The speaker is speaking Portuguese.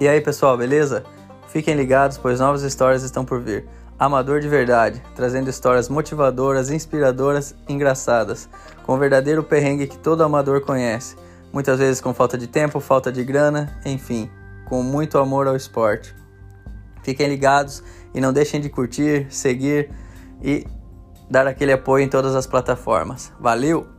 E aí pessoal, beleza? Fiquem ligados, pois novas histórias estão por vir. Amador de verdade, trazendo histórias motivadoras, inspiradoras, engraçadas, com o verdadeiro perrengue que todo amador conhece. Muitas vezes com falta de tempo, falta de grana, enfim, com muito amor ao esporte. Fiquem ligados e não deixem de curtir, seguir e dar aquele apoio em todas as plataformas. Valeu!